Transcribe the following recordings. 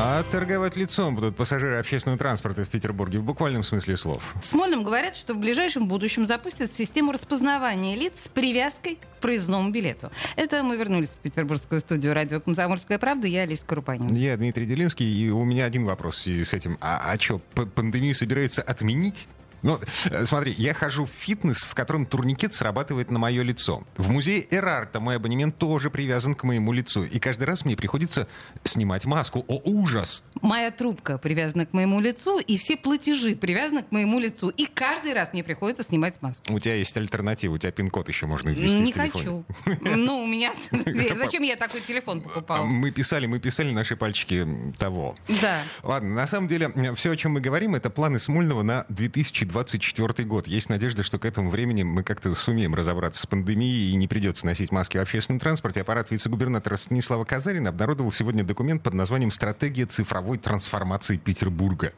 А торговать лицом будут пассажиры общественного транспорта в Петербурге в буквальном смысле слов. В Смольном говорят, что в ближайшем будущем запустят систему распознавания лиц с привязкой к проездному билету. Это мы вернулись в петербургскую студию радио «Комсомольская правда». Я Алиса Крупанин. Я Дмитрий Делинский, и у меня один вопрос в связи с этим. А, а что, пандемию собирается отменить? Ну, э, смотри, я хожу в фитнес, в котором турникет срабатывает на мое лицо. В музее Эрарта мой абонемент тоже привязан к моему лицу. И каждый раз мне приходится снимать маску. О, ужас! Моя трубка привязана к моему лицу, и все платежи привязаны к моему лицу. И каждый раз мне приходится снимать маску. У тебя есть альтернатива, у тебя пин-код еще можно ввести Не хочу. Ну, у меня... Зачем я такой телефон покупал? Мы писали, мы писали наши пальчики того. Да. Ладно, на самом деле, все, о чем мы говорим, это планы Смольного на 2020 2024 год. Есть надежда, что к этому времени мы как-то сумеем разобраться с пандемией и не придется носить маски в общественном транспорте. Аппарат вице-губернатора Станислава Казарина обнародовал сегодня документ под названием «Стратегия цифровой трансформации Петербурга».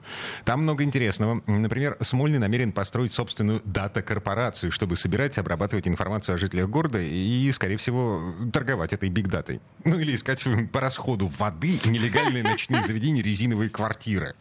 Там много интересного. Например, Смольный намерен построить собственную дата-корпорацию, чтобы собирать и обрабатывать информацию о жителях города и, скорее всего, торговать этой биг-датой. Ну или искать по расходу воды нелегальные ночные заведения резиновые квартиры.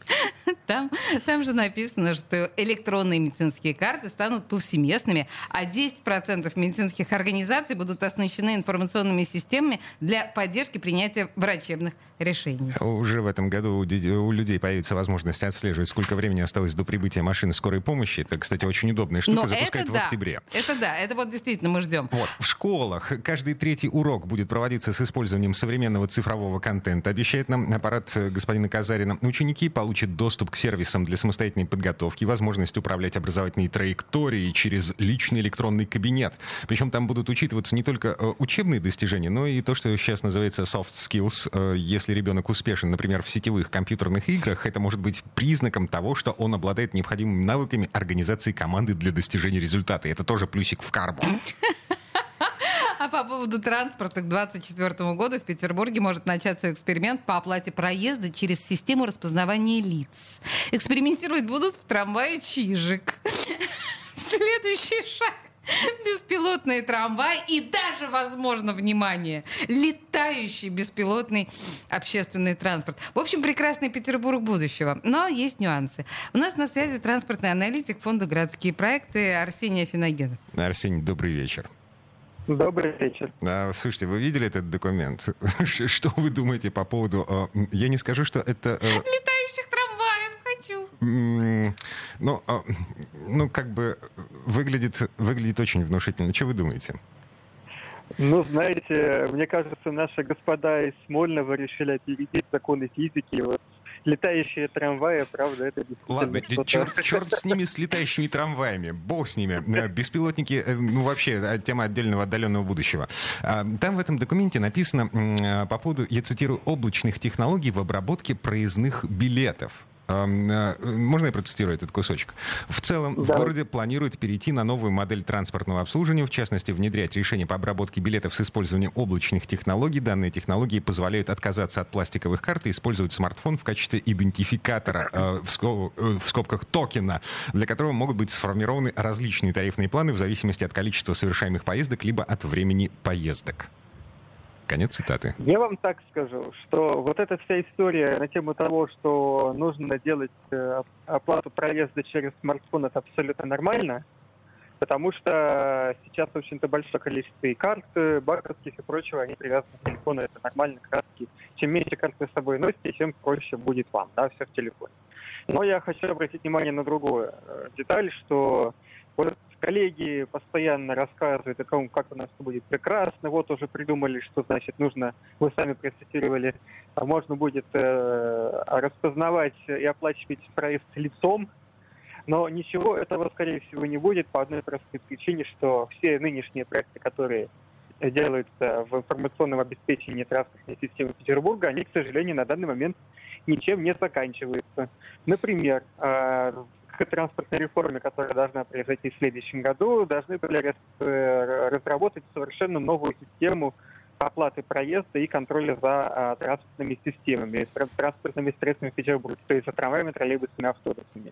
Там, там же написано, что электронные медицинские карты станут повсеместными, а 10% медицинских организаций будут оснащены информационными системами для поддержки принятия врачебных решений. Уже в этом году у, людей появится возможность отслеживать, сколько времени осталось до прибытия машины скорой помощи. Это, кстати, очень удобная штука, Но запускают это в да. октябре. Это да, это вот действительно мы ждем. Вот. В школах каждый третий урок будет проводиться с использованием современного цифрового контента, обещает нам аппарат господина Казарина. Ученики получат доступ к сервисам для самостоятельной подготовки, возможность управлять образовательной траекторией через личный электронный кабинет. Причем там будут учитываться не только э, учебные достижения, но и то, что сейчас называется soft skills. Э, если ребенок успешен, например, в сетевых компьютерных играх, это может быть признаком того, что он обладает необходимыми навыками организации команды для достижения результата. И это тоже плюсик в карму. А по поводу транспорта к 2024 году в Петербурге может начаться эксперимент по оплате проезда через систему распознавания лиц. Экспериментировать будут в трамвае «Чижик». Следующий шаг беспилотный трамвай и даже, возможно, внимание, летающий беспилотный общественный транспорт. В общем, прекрасный Петербург будущего. Но есть нюансы. У нас на связи транспортный аналитик фонда «Городские проекты» Арсений Афиногенов. Арсений, добрый вечер. Добрый вечер. А, слушайте, вы видели этот документ? Что вы думаете по поводу... А, я не скажу, что это... Э, Летающих трамваев хочу. Ну, а, ну, как бы выглядит, выглядит очень внушительно. Что вы думаете? Ну, знаете, мне кажется, наши господа из Смольного решили опередить законы физики. Вот летающие трамваи, правда, это Ладно, черт, черт с ними, с летающими трамваями, бог с ними. Э, беспилотники, э, ну вообще, э, тема отдельного отдаленного будущего. А, там в этом документе написано по поводу, я цитирую, облачных технологий в обработке проездных билетов. Э, можно я процитирую этот кусочек? В целом, да. в городе планируют перейти на новую модель транспортного обслуживания, в частности, внедрять решения по обработке билетов с использованием облачных технологий. Данные технологии позволяют отказаться от пластиковых карт и использовать смартфон в качестве идентификатора, э, в, скоб, э, в скобках токена, для которого могут быть сформированы различные тарифные планы в зависимости от количества совершаемых поездок либо от времени поездок. Конец цитаты. Я вам так скажу, что вот эта вся история на тему того, что нужно делать э, оплату проезда через смартфон, это абсолютно нормально, потому что сейчас, в общем-то, большое количество и карт э, банковских и прочего, они привязаны к телефону, это нормально, краски. Чем меньше карт вы с собой носите, тем проще будет вам, да, все в телефоне. Но я хочу обратить внимание на другую э, деталь, что вот коллеги постоянно рассказывают о том, как у нас будет прекрасно. Вот уже придумали, что значит нужно, вы сами процитировали, а можно будет э, распознавать и оплачивать проезд лицом. Но ничего этого, скорее всего, не будет по одной простой причине, что все нынешние проекты, которые делаются в информационном обеспечении транспортной системы Петербурга, они, к сожалению, на данный момент ничем не заканчиваются. Например, э, транспортной реформе, которая должна произойти в следующем году, должны были э, разработать совершенно новую систему оплаты проезда и контроля за а, транспортными системами, транспортными средствами Петербурга, то есть за трамваями, троллейбусами, автобусами.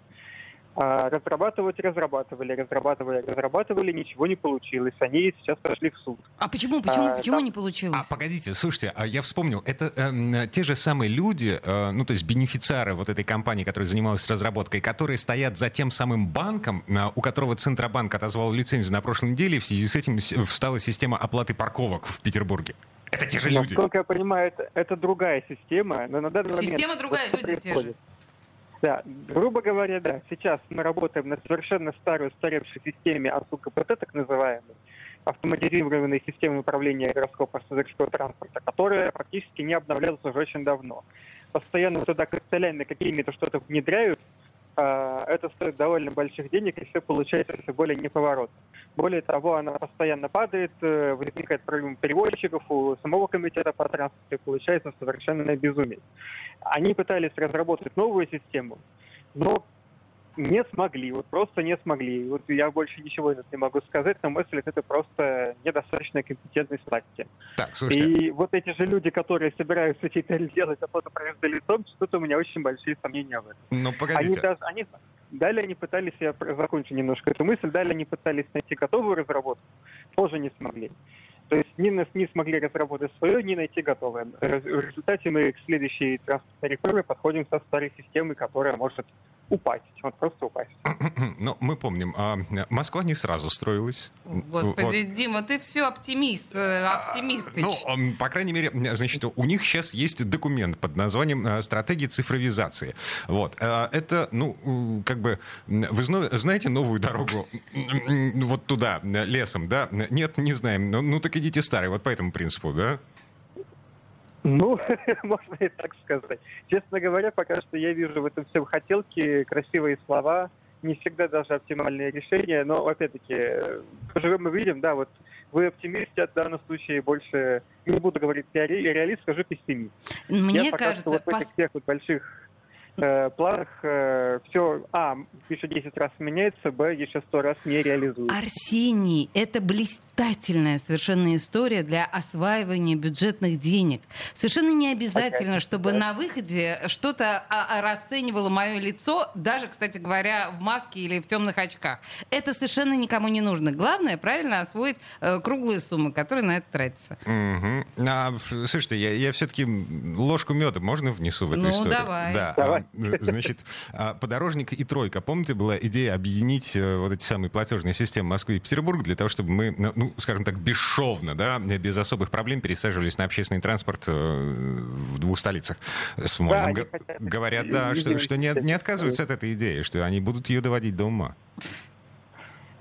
А, разрабатывать разрабатывали, разрабатывали, разрабатывали, ничего не получилось. Они сейчас пошли в суд. А почему, почему, а, почему там... не получилось? А погодите, слушайте, а я вспомнил, это э, те же самые люди, э, ну то есть бенефициары вот этой компании, которая занималась разработкой, которые стоят за тем самым банком, э, у которого Центробанк отозвал лицензию на прошлой неделе, в связи с этим встала система оплаты парковок в Петербурге. Это те же люди. Насколько я понимаю, это, это другая система, но на данный система момент... другая, люди те же. Да, грубо говоря, да. Сейчас мы работаем на совершенно старой, устаревшей системе АСУ-КПТ, так называемой, автоматизированной системы управления городского пассажирского транспорта, которая практически не обновлялась уже очень давно. Постоянно туда капиталянно какими-то что-то внедряют, это стоит довольно больших денег, и все получается все более неповоротно. Более того, она постоянно падает, э, возникает проблема переводчиков, у самого комитета по транспорту, и получается совершенно безумие. Они пытались разработать новую систему, но не смогли, вот просто не смогли. Вот я больше ничего не могу сказать, на мой взгляд, это просто недостаточная компетентность власти. Так, слушайте. И вот эти же люди, которые собираются теперь делать оплату проезда лицом, что-то у меня очень большие сомнения в этом. Ну, погодите. Они, даже, они, далее они пытались, я закончу немножко эту мысль, далее они пытались найти готовую разработку, тоже не смогли. То есть ни, не смогли разработать свое, ни найти готовое. В результате мы к следующей транспортной реформе подходим со старой системой, которая может упасть, вот просто упасть. Ну, мы помним, а Москва не сразу строилась. Господи, вот. Дима, ты все оптимист, э, оптимист. Ну, по крайней мере, значит, у них сейчас есть документ под названием э, «Стратегия цифровизации». Вот. Э, это, ну, как бы, вы знаете новую дорогу вот туда, лесом, да? Нет, не знаем. Ну, ну так идите старый, вот по этому принципу, да? Ну, можно и так сказать. Честно говоря, пока что я вижу в этом всем хотелки, красивые слова, не всегда даже оптимальные решения, но, опять-таки, поживем и видим, да, вот вы оптимист, я в данном случае больше, не буду говорить реалист, скажу пессимист. Мне я кажется... Пока что вот в этих всех вот больших э, планах э, все, а, еще 10 раз меняется, б, еще 100 раз не реализуется. Арсений, это блистательная совершенно история для осваивания бюджетных денег. Совершенно не обязательно, okay, чтобы да. на выходе что-то а, а, расценивало мое лицо, даже, кстати говоря, в маске или в темных очках. Это совершенно никому не нужно. Главное, правильно освоить э, круглые суммы, которые на это тратятся. Угу. А, слушайте, я, я все-таки ложку меда можно внесу в эту ну, историю? давай. Да. давай. Э, значит, а, подорожник и тройка. Помните, была идея объединить э, вот эти самые платежные системы Москвы и Петербурга для того, чтобы мы, ну, ну, скажем так, бесшовно, да, без особых проблем пересаживались на общественный транспорт э, в двух столицах. Смольном. Да, Говорят, да, что, что не, не отказываются от этой идеи, что они будут ее доводить до ума.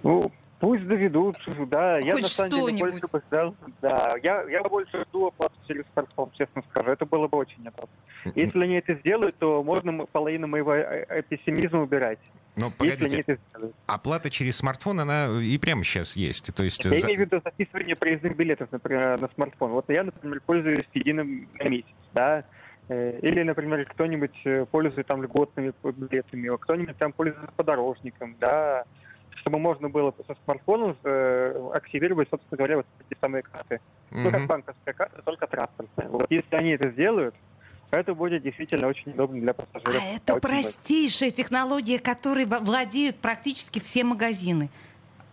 Ну, Пусть доведут, да. Хоть я на самом деле больше бы ждал. Да, я, я больше жду оплату через смартфон, честно скажу. Это было бы очень неплохо. Если они это сделают, то можно половину моего э, э, пессимизма убирать. Но погодите, это оплата через смартфон, она и прямо сейчас есть. То есть... Я за... имею в виду записывание проездных билетов, например, на смартфон. Вот я, например, пользуюсь единым на месяц, да, э, или, например, кто-нибудь пользуется там льготными билетами, кто-нибудь там пользуется подорожником, да, чтобы можно было со смартфона э, активировать, собственно говоря, вот эти самые карты. Mm-hmm. Ну, как банковская карта, только транспортная. Вот если они это сделают, это будет действительно очень удобно для пассажиров. А это простейшая технология, которой владеют практически все магазины.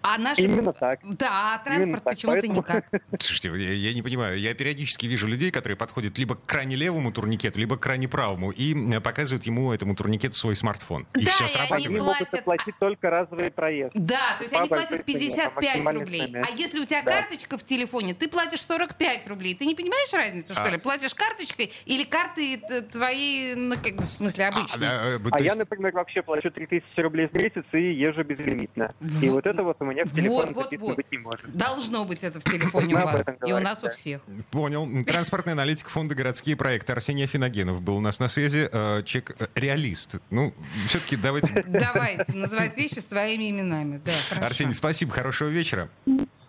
А наш... Именно так. Да, а транспорт почему-то никак. Слушайте, я, я не понимаю. Я периодически вижу людей, которые подходят либо к крайне левому турникету, либо к крайне правому, и показывают ему, этому турникету, свой смартфон. И да, все срабатывает. Они платят... могут оплатить только разовый проезд. Да, то есть они платят 55 рублей. А если у тебя да. карточка в телефоне, ты платишь 45 рублей. Ты не понимаешь разницу, что а. ли? Платишь карточкой или карты твои, ну, как, в смысле, обычные? А, да, а я, например, вообще плачу 3000 рублей в месяц и езжу безлимитно. И вот это вот у меня в телефоне вот, вот, вот. быть не может. Должно быть это в телефоне у вас. И у нас у всех. Понял. Транспортный аналитик фонда «Городские проекты» Арсений Афиногенов был у нас на связи. Э, чек э, реалист. Ну, все-таки давайте... Давайте называть вещи своими именами. Арсений, спасибо. Хорошего вечера.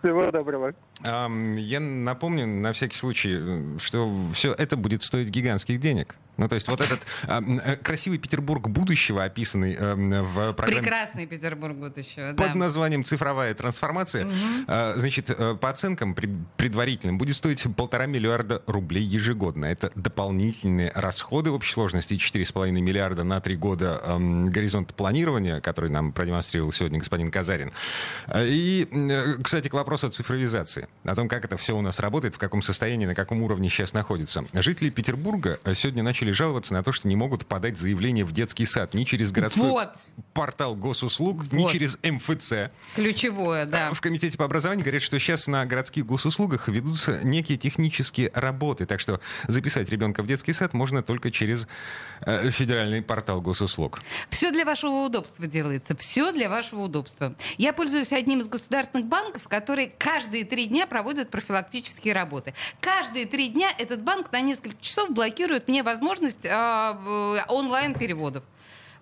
Всего доброго. Я напомню на всякий случай, что все это будет стоить гигантских денег. Ну, то есть вот этот э, красивый Петербург будущего, описанный э, в программе... Прекрасный Петербург будущего, Под да. названием «Цифровая трансформация». Угу. Э, значит, э, по оценкам пред, предварительным будет стоить полтора миллиарда рублей ежегодно. Это дополнительные расходы в общей сложности 4,5 миллиарда на три года э, горизонта планирования, который нам продемонстрировал сегодня господин Казарин. И, э, кстати, к вопросу о цифровизации. О том, как это все у нас работает, в каком состоянии, на каком уровне сейчас находится. Жители Петербурга сегодня начали начали жаловаться на то, что не могут подать заявление в детский сад ни через городской вот. портал госуслуг, вот. ни через МФЦ. Ключевое, да. В Комитете по образованию говорят, что сейчас на городских госуслугах ведутся некие технические работы, так что записать ребенка в детский сад можно только через э, федеральный портал госуслуг. Все для вашего удобства делается, все для вашего удобства. Я пользуюсь одним из государственных банков, который каждые три дня проводит профилактические работы. Каждые три дня этот банк на несколько часов блокирует мне возможность возможность э, онлайн-переводов.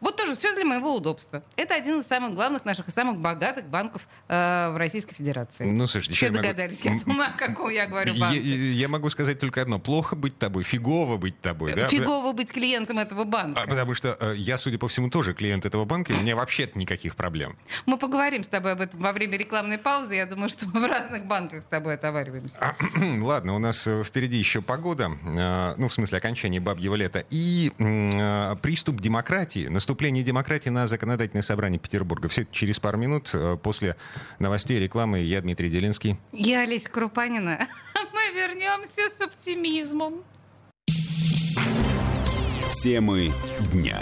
Вот тоже все для моего удобства. Это один из самых главных наших и самых богатых банков э, в Российской Федерации. Ну, слушайте, все догадались, могу... я, о каком я говорю банке. Я, я могу сказать только одно. Плохо быть тобой, фигово быть тобой. Да? Фигово быть клиентом этого банка. А, потому что э, я, судя по всему, тоже клиент этого банка, и у меня вообще никаких проблем. Мы поговорим с тобой об этом во время рекламной паузы. Я думаю, что мы в разных банках с тобой отовариваемся. А, ладно, у нас э, впереди еще погода. Э, ну, в смысле, окончание бабьего лета. И э, приступ демократии, наступление демократии на законодательное собрание Петербурга. Все это через пару минут э, после новостей рекламы. Я Дмитрий Делинский. Я Олеся Крупанина. Мы вернемся с оптимизмом. Темы дня.